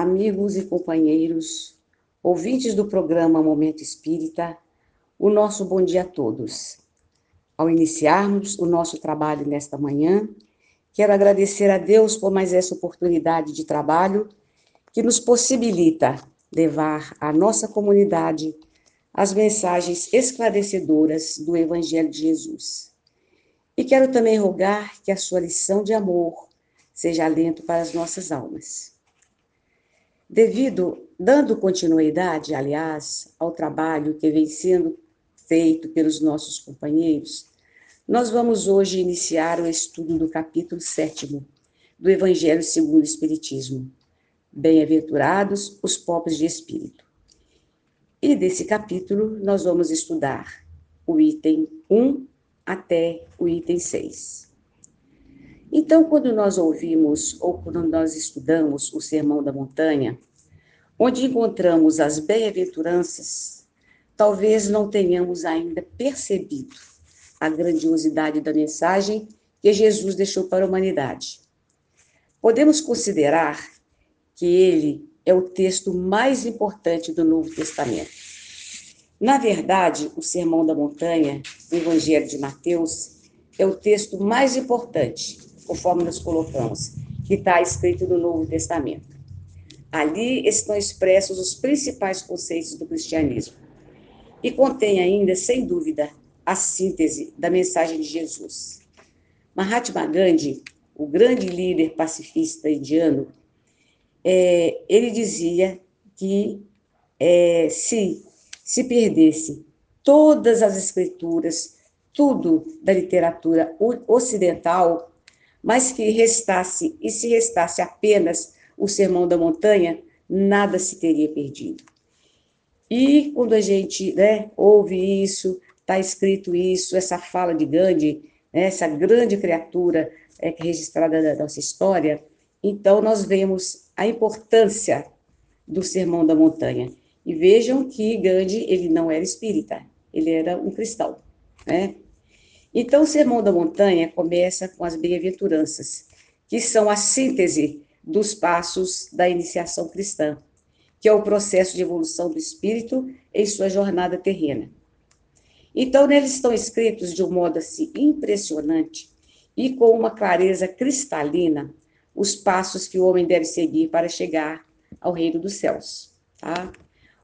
amigos e companheiros, ouvintes do programa Momento Espírita, o nosso bom dia a todos. Ao iniciarmos o nosso trabalho nesta manhã, quero agradecer a Deus por mais essa oportunidade de trabalho que nos possibilita levar à nossa comunidade as mensagens esclarecedoras do Evangelho de Jesus. E quero também rogar que a sua lição de amor seja alento para as nossas almas. Devido, dando continuidade, aliás, ao trabalho que vem sendo feito pelos nossos companheiros, nós vamos hoje iniciar o estudo do capítulo 7 do Evangelho segundo o Espiritismo. Bem-aventurados os pobres de espírito. E desse capítulo nós vamos estudar o item 1 até o item 6. Então, quando nós ouvimos ou quando nós estudamos o Sermão da Montanha, onde encontramos as bem-aventuranças, talvez não tenhamos ainda percebido a grandiosidade da mensagem que Jesus deixou para a humanidade. Podemos considerar que ele é o texto mais importante do Novo Testamento. Na verdade, o Sermão da Montanha, o Evangelho de Mateus, é o texto mais importante, conforme nós colocamos, que está escrito no Novo Testamento. Ali estão expressos os principais conceitos do cristianismo e contém ainda, sem dúvida, a síntese da mensagem de Jesus. Mahatma Gandhi, o grande líder pacifista indiano, é, ele dizia que é, se se perdesse todas as escrituras, tudo da literatura ocidental, mas que restasse, e se restasse apenas o Sermão da Montanha, nada se teria perdido. E quando a gente né, ouve isso, está escrito isso, essa fala de Gandhi, né, essa grande criatura é, registrada da nossa história, então nós vemos a importância do Sermão da Montanha. E vejam que Gandhi, ele não era espírita, ele era um cristão, né? Então, o Sermão da Montanha começa com as bem-aventuranças, que são a síntese dos passos da iniciação cristã, que é o processo de evolução do espírito em sua jornada terrena. Então, neles estão escritos de um modo assim impressionante e com uma clareza cristalina os passos que o homem deve seguir para chegar ao reino dos céus. Tá?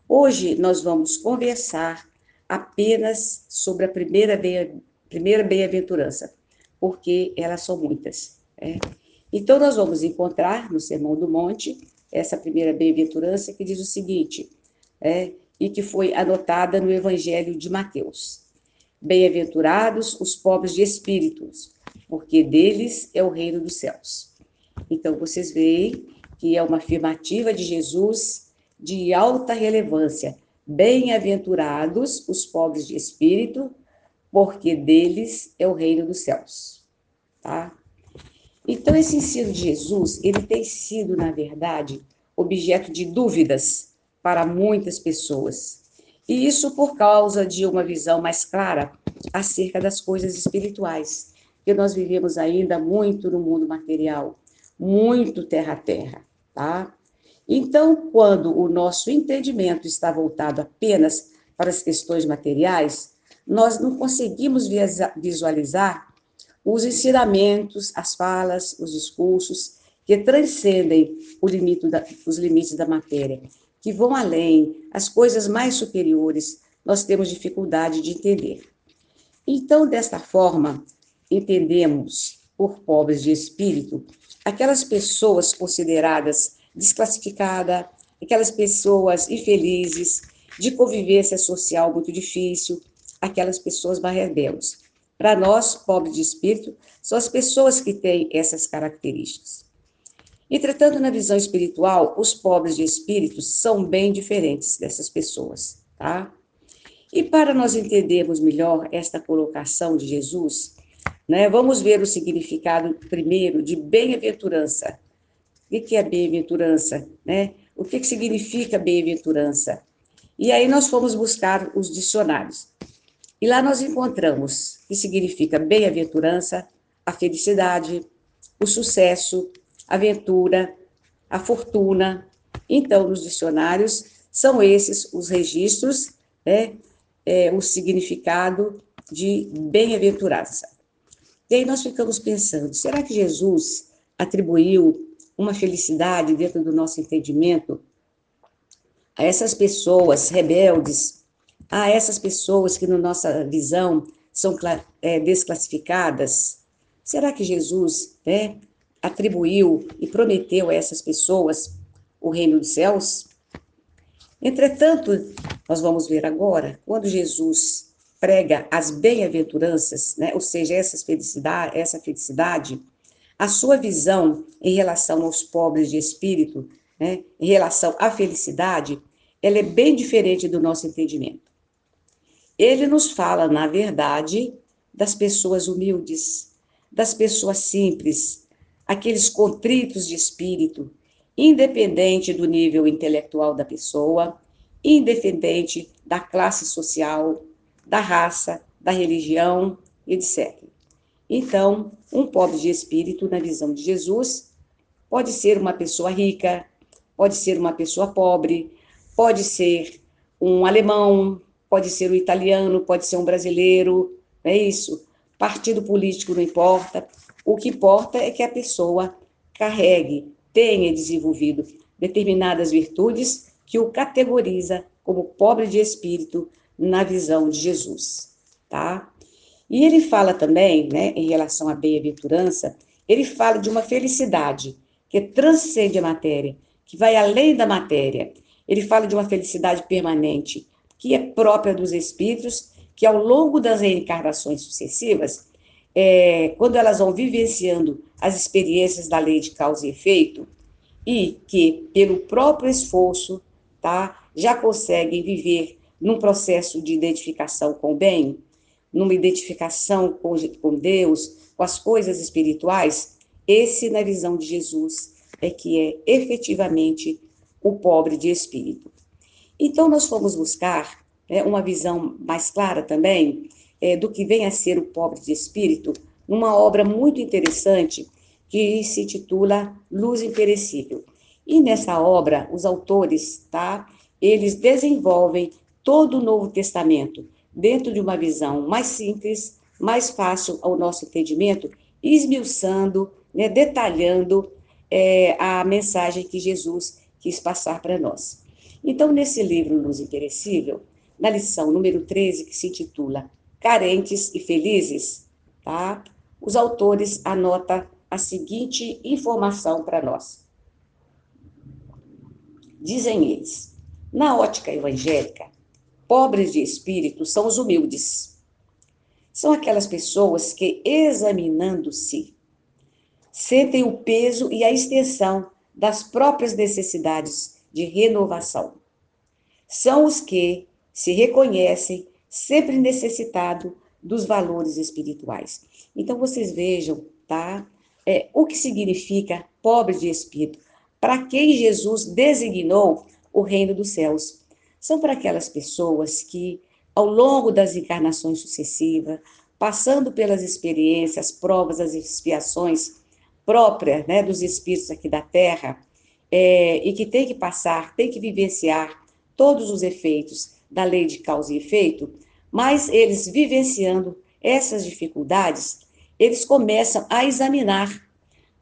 Hoje nós vamos conversar apenas sobre a primeira bem, primeira bem-aventurança, porque elas são muitas. Né? Então nós vamos encontrar no Sermão do Monte essa primeira bem-aventurança que diz o seguinte, é, e que foi anotada no Evangelho de Mateus. Bem-aventurados os pobres de espíritos, porque deles é o reino dos céus. Então, vocês veem que é uma afirmativa de Jesus de alta relevância. Bem-aventurados os pobres de espírito, porque deles é o reino dos céus. Tá? Então, esse ensino de Jesus, ele tem sido, na verdade, objeto de dúvidas para muitas pessoas. E isso por causa de uma visão mais clara acerca das coisas espirituais, que nós vivemos ainda muito no mundo material muito terra a terra, tá? Então, quando o nosso entendimento está voltado apenas para as questões materiais, nós não conseguimos visualizar os ensinamentos, as falas, os discursos que transcendem limite da, os limites da matéria, que vão além, as coisas mais superiores, nós temos dificuldade de entender. Então, desta forma, entendemos por pobres de espírito aquelas pessoas consideradas desclassificadas, aquelas pessoas infelizes, de convivência social muito difícil, aquelas pessoas mais rebeldes. Para nós, pobres de espírito, são as pessoas que têm essas características. Entretanto, na visão espiritual, os pobres de espírito são bem diferentes dessas pessoas, tá? E para nós entendermos melhor esta colocação de Jesus, né? Vamos ver o significado primeiro de bem-aventurança. O que é bem-aventurança? Né? O que significa bem-aventurança? E aí nós fomos buscar os dicionários. E lá nós encontramos que significa bem-aventurança, a felicidade, o sucesso, a aventura, a fortuna, Então, nos dicionários, são esses os registros, né, é, o significado de bem-aventurança. E aí nós ficamos pensando, será que Jesus atribuiu uma felicidade dentro do nosso entendimento a essas pessoas rebeldes, a essas pessoas que, na nossa visão, são é, desclassificadas? Será que Jesus né, atribuiu e prometeu a essas pessoas o reino dos céus? Entretanto, nós vamos ver agora, quando Jesus prega as bem-aventuranças, né, ou seja, essa felicidade, essa felicidade, a sua visão em relação aos pobres de espírito, né, em relação à felicidade, ela é bem diferente do nosso entendimento. Ele nos fala, na verdade, das pessoas humildes, das pessoas simples, aqueles contritos de espírito, independente do nível intelectual da pessoa, independente da classe social, da raça, da religião, etc. Então, um pobre de espírito, na visão de Jesus, pode ser uma pessoa rica, pode ser uma pessoa pobre, pode ser um alemão, pode ser um italiano, pode ser um brasileiro, é isso. Partido político não importa. O que importa é que a pessoa carregue, tenha desenvolvido determinadas virtudes que o categoriza como pobre de espírito na visão de Jesus, tá? E ele fala também, né, em relação à bem-aventurança, ele fala de uma felicidade que transcende a matéria, que vai além da matéria. Ele fala de uma felicidade permanente, que é própria dos espíritos, que ao longo das reencarnações sucessivas, é, quando elas vão vivenciando as experiências da lei de causa e efeito, e que, pelo próprio esforço, tá, já conseguem viver num processo de identificação com o bem, numa identificação com, com Deus, com as coisas espirituais, esse, na visão de Jesus, é que é efetivamente o pobre de espírito. Então, nós fomos buscar né, uma visão mais clara também é, do que vem a ser o pobre de espírito, numa obra muito interessante que se intitula Luz Imperecível. E nessa obra, os autores, tá, eles desenvolvem todo o Novo Testamento, dentro de uma visão mais simples, mais fácil ao nosso entendimento, esmiuçando, né, detalhando é, a mensagem que Jesus quis passar para nós. Então, nesse livro Luz Imperecível, na lição número 13, que se intitula Carentes e Felizes, tá? os autores anotam a seguinte informação para nós. Dizem eles, na ótica evangélica, Pobres de espírito são os humildes. São aquelas pessoas que, examinando-se, sentem o peso e a extensão das próprias necessidades de renovação. São os que se reconhecem sempre necessitado dos valores espirituais. Então vocês vejam, tá? É, o que significa pobre de espírito? Para quem Jesus designou o reino dos céus são para aquelas pessoas que, ao longo das encarnações sucessivas, passando pelas experiências, provas, as expiações próprias né, dos espíritos aqui da Terra, é, e que tem que passar, tem que vivenciar todos os efeitos da lei de causa e efeito, mas eles vivenciando essas dificuldades, eles começam a examinar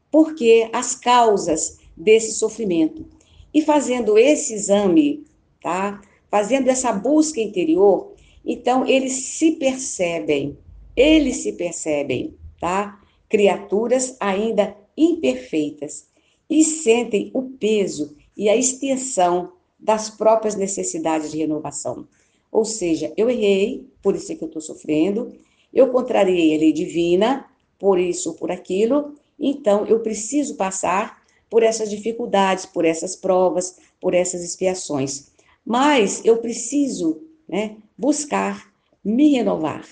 por que as causas desse sofrimento. E fazendo esse exame, tá? fazendo essa busca interior, então eles se percebem, eles se percebem, tá? Criaturas ainda imperfeitas e sentem o peso e a extensão das próprias necessidades de renovação. Ou seja, eu errei, por isso é que eu estou sofrendo, eu contrariei a lei divina, por isso ou por aquilo, então eu preciso passar por essas dificuldades, por essas provas, por essas expiações. Mas eu preciso né, buscar me renovar.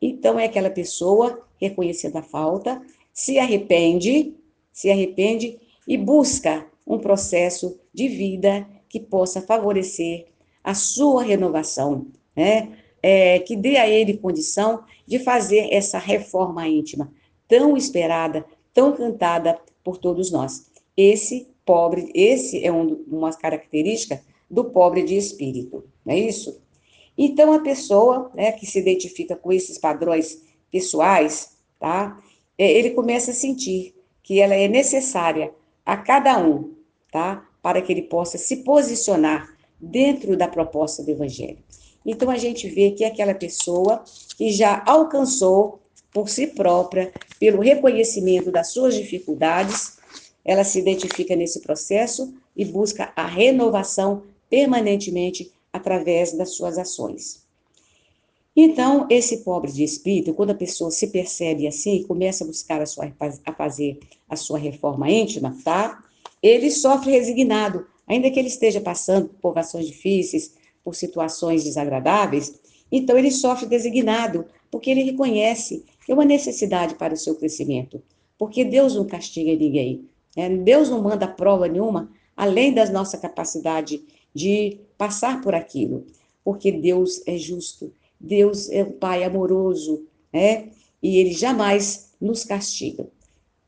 Então, é aquela pessoa reconhecendo a falta, se arrepende, se arrepende e busca um processo de vida que possa favorecer a sua renovação, né? É, que dê a ele condição de fazer essa reforma íntima tão esperada, tão cantada por todos nós. Esse pobre, esse é um, uma característica do pobre de espírito, não é isso? Então, a pessoa né, que se identifica com esses padrões pessoais, tá? É, ele começa a sentir que ela é necessária a cada um, tá? Para que ele possa se posicionar dentro da proposta do Evangelho. Então, a gente vê que aquela pessoa que já alcançou por si própria, pelo reconhecimento das suas dificuldades, ela se identifica nesse processo e busca a renovação permanentemente através das suas ações. Então, esse pobre de espírito, quando a pessoa se percebe assim, começa a buscar a, sua, a fazer a sua reforma íntima, tá? Ele sofre resignado, ainda que ele esteja passando por provações difíceis, por situações desagradáveis, então ele sofre designado, porque ele reconhece que é uma necessidade para o seu crescimento, porque Deus não castiga ninguém, né? Deus não manda prova nenhuma, além da nossa capacidade de passar por aquilo, porque Deus é justo, Deus é um Pai amoroso, né? E Ele jamais nos castiga.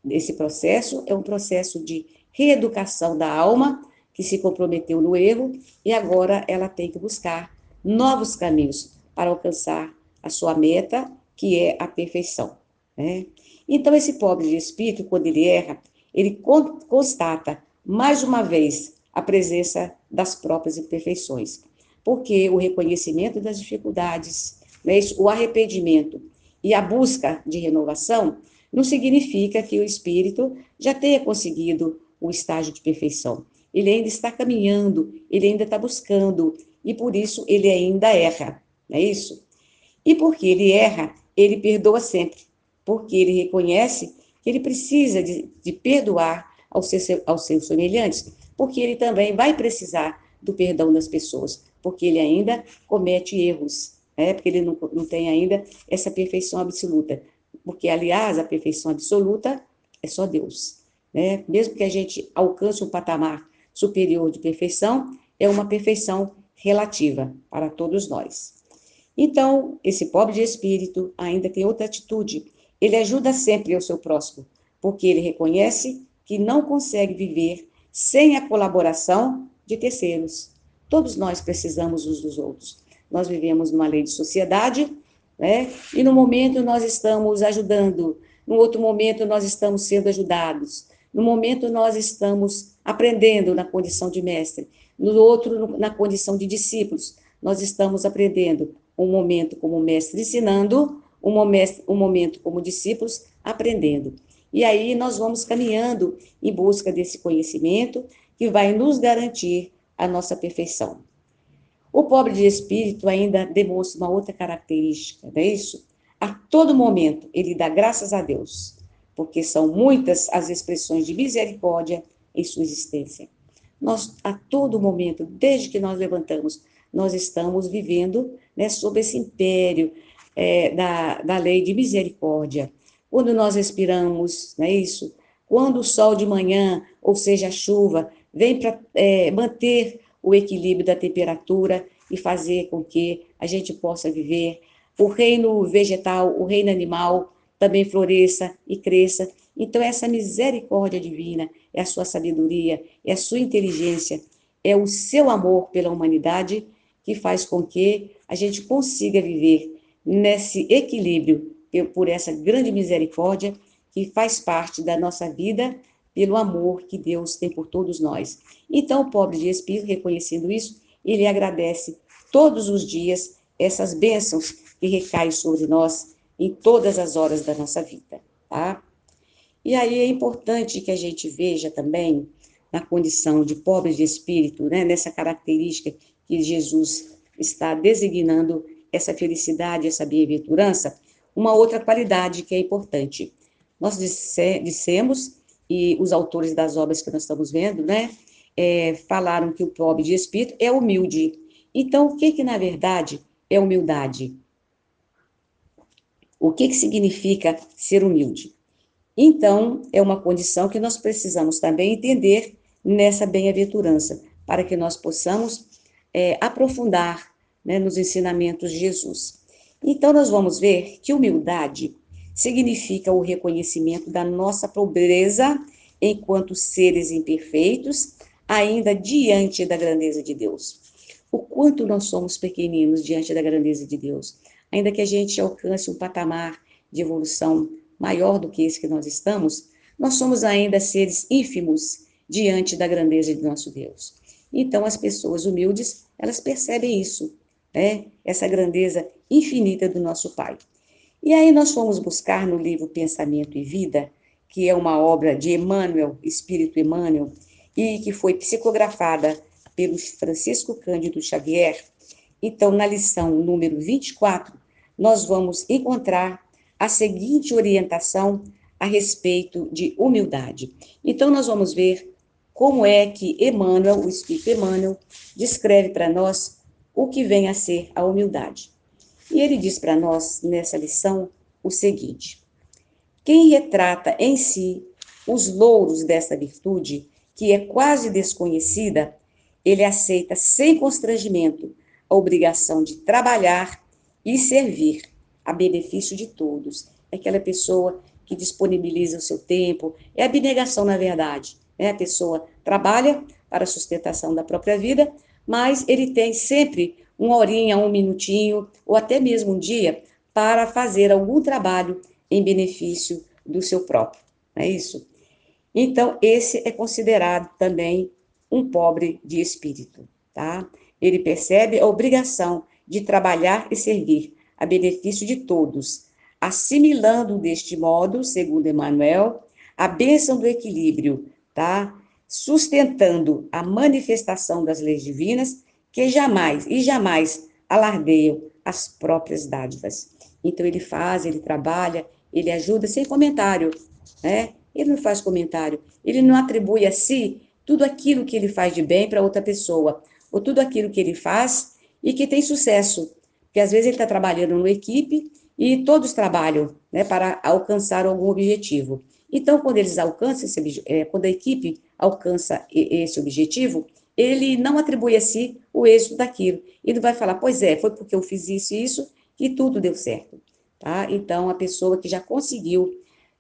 Esse processo é um processo de reeducação da alma que se comprometeu no erro e agora ela tem que buscar novos caminhos para alcançar a sua meta, que é a perfeição. Né? Então, esse pobre de espírito, quando ele erra, ele constata mais uma vez a presença das próprias imperfeições. Porque o reconhecimento das dificuldades, né, o arrependimento e a busca de renovação não significa que o espírito já tenha conseguido o estágio de perfeição. Ele ainda está caminhando, ele ainda está buscando, e por isso ele ainda erra, não é isso? E porque ele erra, ele perdoa sempre, porque ele reconhece que ele precisa de, de perdoar aos seus, aos seus semelhantes, porque ele também vai precisar do perdão das pessoas, porque ele ainda comete erros, né? porque ele não, não tem ainda essa perfeição absoluta. Porque, aliás, a perfeição absoluta é só Deus. Né? Mesmo que a gente alcance um patamar superior de perfeição, é uma perfeição relativa para todos nós. Então, esse pobre de espírito ainda tem outra atitude. Ele ajuda sempre o seu próximo, porque ele reconhece que não consegue viver sem a colaboração de terceiros. Todos nós precisamos uns dos outros. Nós vivemos numa lei de sociedade, né? E no momento nós estamos ajudando, no outro momento nós estamos sendo ajudados, no momento nós estamos aprendendo na condição de mestre, no outro na condição de discípulos. Nós estamos aprendendo um momento como mestre ensinando, um um momento como discípulos aprendendo. E aí nós vamos caminhando em busca desse conhecimento que vai nos garantir a nossa perfeição. O pobre de espírito ainda demonstra uma outra característica, não é isso? A todo momento ele dá graças a Deus, porque são muitas as expressões de misericórdia em sua existência. Nós, a todo momento, desde que nós levantamos, nós estamos vivendo né, sob esse império é, da, da lei de misericórdia quando nós respiramos, não é isso? Quando o sol de manhã, ou seja, a chuva, vem para é, manter o equilíbrio da temperatura e fazer com que a gente possa viver. O reino vegetal, o reino animal também floresça e cresça. Então, essa misericórdia divina é a sua sabedoria, é a sua inteligência, é o seu amor pela humanidade que faz com que a gente consiga viver nesse equilíbrio por essa grande misericórdia que faz parte da nossa vida, pelo amor que Deus tem por todos nós. Então, o pobre de espírito, reconhecendo isso, ele agradece todos os dias essas bênçãos que recaem sobre nós em todas as horas da nossa vida, tá? E aí é importante que a gente veja também na condição de pobre de espírito, né, nessa característica que Jesus está designando essa felicidade, essa bem-aventurança, uma outra qualidade que é importante. Nós disse, dissemos, e os autores das obras que nós estamos vendo, né, é, falaram que o pobre de espírito é humilde. Então, o que que, na verdade, é humildade? O que que significa ser humilde? Então, é uma condição que nós precisamos também entender nessa bem-aventurança, para que nós possamos é, aprofundar né, nos ensinamentos de Jesus. Então, nós vamos ver que humildade significa o reconhecimento da nossa pobreza enquanto seres imperfeitos, ainda diante da grandeza de Deus. O quanto nós somos pequeninos diante da grandeza de Deus. Ainda que a gente alcance um patamar de evolução maior do que esse que nós estamos, nós somos ainda seres ínfimos diante da grandeza de nosso Deus. Então, as pessoas humildes, elas percebem isso, né? Essa grandeza infinita do nosso Pai. E aí nós fomos buscar no livro Pensamento e Vida, que é uma obra de Emmanuel, Espírito Emmanuel, e que foi psicografada pelo Francisco Cândido Xavier. Então, na lição número 24, nós vamos encontrar a seguinte orientação a respeito de humildade. Então, nós vamos ver como é que Emmanuel, o Espírito Emmanuel, descreve para nós o que vem a ser a humildade. E ele diz para nós, nessa lição, o seguinte: quem retrata em si os louros dessa virtude, que é quase desconhecida, ele aceita sem constrangimento a obrigação de trabalhar e servir a benefício de todos. É aquela pessoa que disponibiliza o seu tempo, é abnegação, na verdade. Né? A pessoa trabalha para a sustentação da própria vida, mas ele tem sempre uma horinha, um minutinho, ou até mesmo um dia, para fazer algum trabalho em benefício do seu próprio. Não é isso? Então, esse é considerado também um pobre de espírito, tá? Ele percebe a obrigação de trabalhar e servir a benefício de todos, assimilando deste modo, segundo Emmanuel, a bênção do equilíbrio, tá? Sustentando a manifestação das leis divinas que jamais e jamais alardeiam as próprias dádivas. Então ele faz, ele trabalha, ele ajuda sem comentário, né? Ele não faz comentário, ele não atribui a si tudo aquilo que ele faz de bem para outra pessoa, ou tudo aquilo que ele faz e que tem sucesso. Porque às vezes ele está trabalhando numa equipe e todos trabalham né, para alcançar algum objetivo. Então, quando eles alcançam esse, é, quando a equipe alcança esse objetivo, ele não atribui a si o êxito daquilo. Ele vai falar, pois é, foi porque eu fiz isso e isso que tudo deu certo. Tá? Então, a pessoa que já conseguiu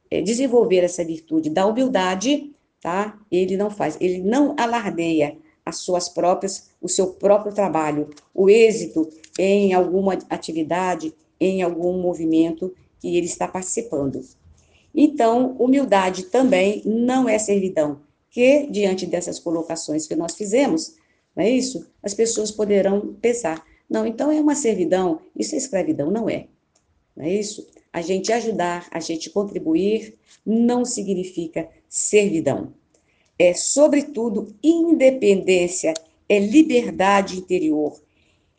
é, desenvolver essa virtude da humildade, tá? ele não faz, ele não alardeia as suas próprias, o seu próprio trabalho, o êxito em alguma atividade, em algum movimento que ele está participando. Então, humildade também não é servidão, que, diante dessas colocações que nós fizemos, não é isso? As pessoas poderão pensar, não, então é uma servidão, isso é escravidão, não é. Não é isso? A gente ajudar, a gente contribuir, não significa servidão. É, sobretudo, independência, é liberdade interior.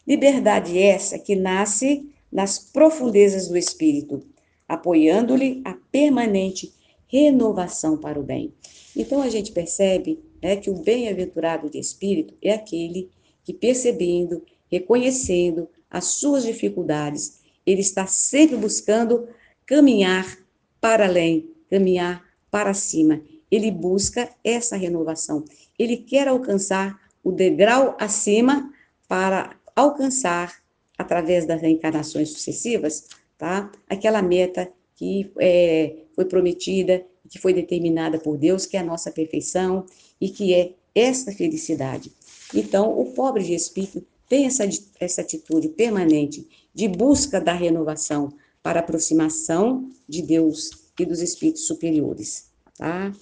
Liberdade essa que nasce nas profundezas do espírito, apoiando-lhe a permanente renovação para o bem. Então a gente percebe né, que o bem-aventurado de espírito é aquele que, percebendo, reconhecendo as suas dificuldades, ele está sempre buscando caminhar para além, caminhar para cima. Ele busca essa renovação. Ele quer alcançar o degrau acima para alcançar, através das reencarnações sucessivas, tá? aquela meta que é, foi prometida, que foi determinada por Deus, que é a nossa perfeição e que é esta felicidade. Então, o pobre de espírito tem essa, essa atitude permanente de busca da renovação para aproximação de Deus e dos espíritos superiores, tá?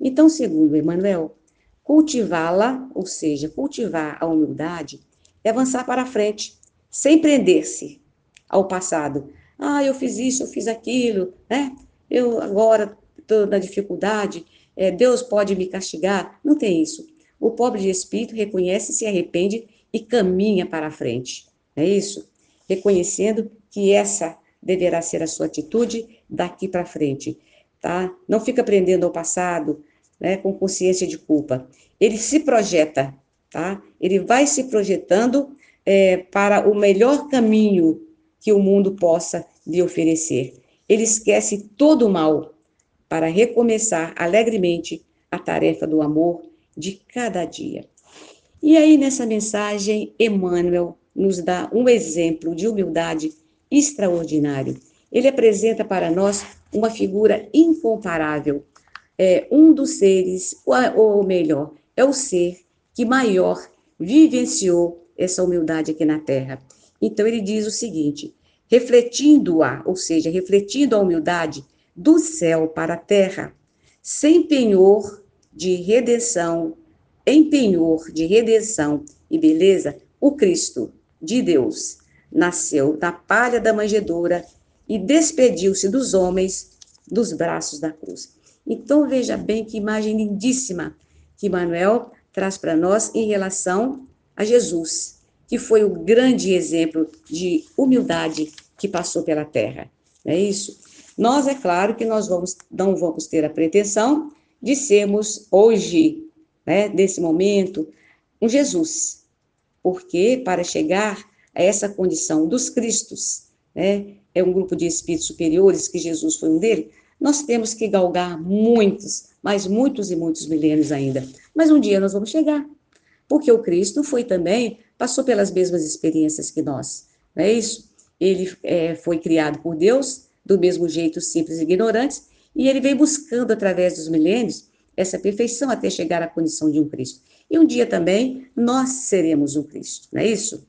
Então, segundo Emmanuel, cultivá-la, ou seja, cultivar a humildade, é avançar para frente, sem prender-se ao passado, ah, eu fiz isso, eu fiz aquilo, né? Eu agora estou na dificuldade, é, Deus pode me castigar. Não tem isso. O pobre de espírito reconhece, se arrepende e caminha para a frente. É isso? Reconhecendo que essa deverá ser a sua atitude daqui para frente, tá? Não fica prendendo ao passado, né, com consciência de culpa. Ele se projeta, tá? Ele vai se projetando é, para o melhor caminho que o mundo possa lhe oferecer. Ele esquece todo o mal para recomeçar alegremente a tarefa do amor de cada dia. E aí, nessa mensagem, Emmanuel nos dá um exemplo de humildade extraordinário. Ele apresenta para nós uma figura incomparável, é um dos seres, ou melhor, é o ser que maior vivenciou essa humildade aqui na Terra. Então ele diz o seguinte: refletindo-a, ou seja, refletindo a humildade do céu para a terra, sem penhor de redenção, em penhor de redenção e beleza, o Cristo de Deus nasceu na palha da manjedoura e despediu-se dos homens dos braços da cruz. Então veja bem que imagem lindíssima que Manuel traz para nós em relação a Jesus, que foi o grande exemplo de humildade que passou pela terra. É isso? Nós, é claro que nós vamos, não vamos ter a pretensão de sermos hoje, né, nesse momento, um Jesus. Porque para chegar a essa condição dos Cristos, né, é um grupo de espíritos superiores, que Jesus foi um deles, nós temos que galgar muitos, mas muitos e muitos milênios ainda. Mas um dia nós vamos chegar. Porque o Cristo foi também, passou pelas mesmas experiências que nós. Não é isso? Ele é, foi criado por Deus, do mesmo jeito simples e ignorantes, e ele vem buscando, através dos milênios, essa perfeição até chegar à condição de um Cristo. E um dia também nós seremos um Cristo, não é isso?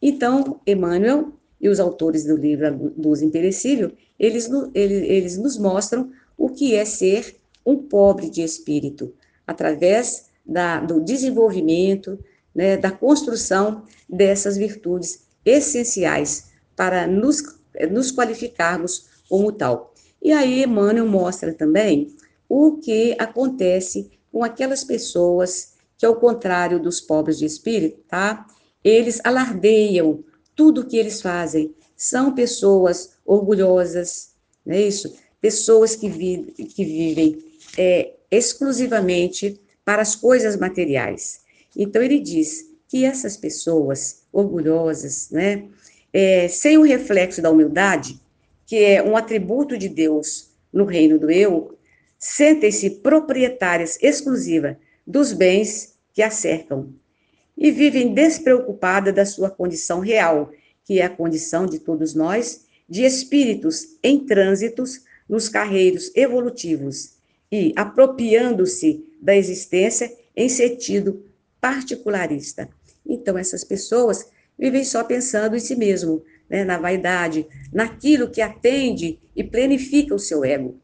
Então, Emmanuel e os autores do livro Luz Imperecível, eles, eles, eles nos mostram o que é ser um pobre de espírito, através da, do desenvolvimento, né, da construção dessas virtudes essenciais para nos, nos qualificarmos como tal. E aí Emmanuel mostra também o que acontece com aquelas pessoas que, ao contrário dos pobres de espírito, tá? Eles alardeiam tudo o que eles fazem. São pessoas orgulhosas, não é isso? Pessoas que, vi, que vivem é, exclusivamente para as coisas materiais. Então, ele diz que essas pessoas orgulhosas, né, é, sem o reflexo da humildade, que é um atributo de Deus no reino do eu, sentem-se proprietárias exclusiva dos bens que a cercam e vivem despreocupada da sua condição real, que é a condição de todos nós, de espíritos em trânsitos nos carreiros evolutivos e apropriando-se da existência em sentido particularista. Então, essas pessoas vivem só pensando em si mesmo, né, na vaidade, naquilo que atende e planifica o seu ego.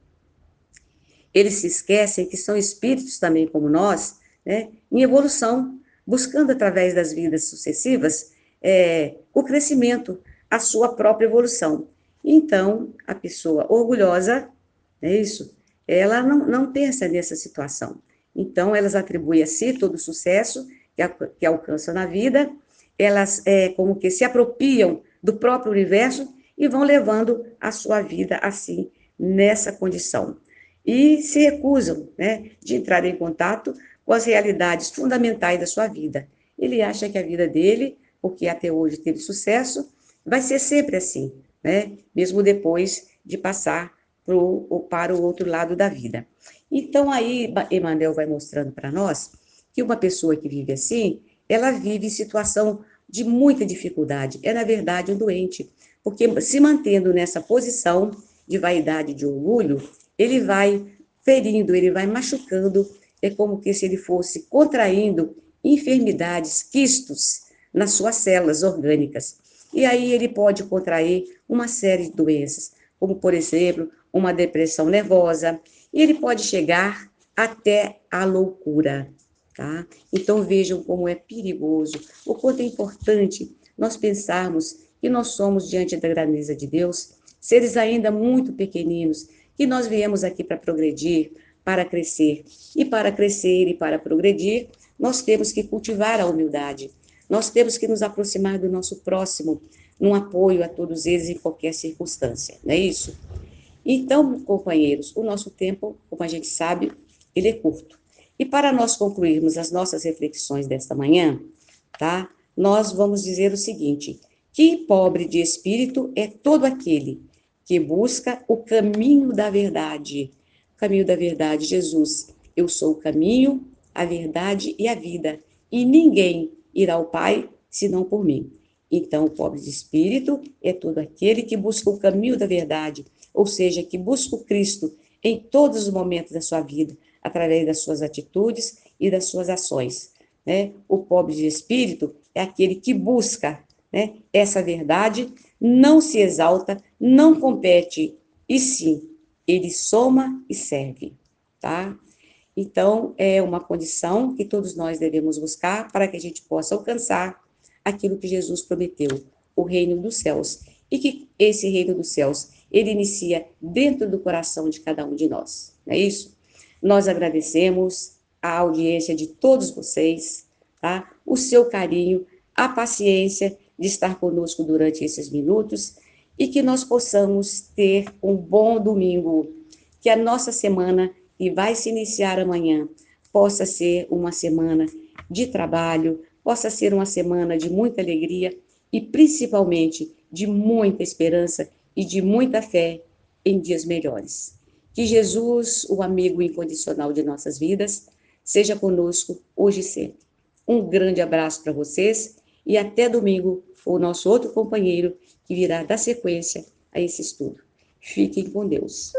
Eles se esquecem que são espíritos também como nós, né, em evolução, buscando através das vidas sucessivas é, o crescimento, a sua própria evolução. Então, a pessoa orgulhosa, é isso, ela não, não pensa nessa situação. Então, elas atribuem a si todo o sucesso que, que alcançam na vida, elas é, como que se apropriam do próprio universo e vão levando a sua vida assim, nessa condição. E se recusam né, de entrar em contato com as realidades fundamentais da sua vida. Ele acha que a vida dele, porque até hoje teve sucesso, vai ser sempre assim, né? mesmo depois de passar pro, para o outro lado da vida. Então, aí, Emmanuel vai mostrando para nós que uma pessoa que vive assim, ela vive em situação de muita dificuldade. É, na verdade, um doente, porque se mantendo nessa posição de vaidade, de orgulho, ele vai ferindo, ele vai machucando, é como que se ele fosse contraindo enfermidades, quistos, nas suas células orgânicas. E aí ele pode contrair uma série de doenças, como, por exemplo, uma depressão nervosa, e ele pode chegar até a loucura tá? Então vejam como é perigoso, o quanto é importante nós pensarmos que nós somos diante da grandeza de Deus, seres ainda muito pequeninos, que nós viemos aqui para progredir, para crescer. E para crescer e para progredir, nós temos que cultivar a humildade. Nós temos que nos aproximar do nosso próximo, num apoio a todos eles em qualquer circunstância, não é isso? Então, companheiros, o nosso tempo, como a gente sabe, ele é curto. E para nós concluirmos as nossas reflexões desta manhã, tá? Nós vamos dizer o seguinte: que pobre de espírito é todo aquele que busca o caminho da verdade. Caminho da verdade, Jesus. Eu sou o caminho, a verdade e a vida, e ninguém irá ao Pai senão por mim. Então, o pobre de espírito é todo aquele que busca o caminho da verdade, ou seja, que busca o Cristo em todos os momentos da sua vida, através das suas atitudes e das suas ações. Né? O pobre de espírito é aquele que busca né, essa verdade, não se exalta, não compete, e sim, ele soma e serve, tá? Então, é uma condição que todos nós devemos buscar para que a gente possa alcançar aquilo que Jesus prometeu, o reino dos céus. E que esse reino dos céus, ele inicia dentro do coração de cada um de nós. Não é isso? Nós agradecemos a audiência de todos vocês, tá? O seu carinho, a paciência de estar conosco durante esses minutos e que nós possamos ter um bom domingo, que a nossa semana que vai se iniciar amanhã possa ser uma semana de trabalho, possa ser uma semana de muita alegria e principalmente de muita esperança e de muita fé em dias melhores. Que Jesus, o amigo incondicional de nossas vidas, seja conosco hoje e sempre. Um grande abraço para vocês e até domingo, o nosso outro companheiro que virá dar sequência a esse estudo. Fiquem com Deus.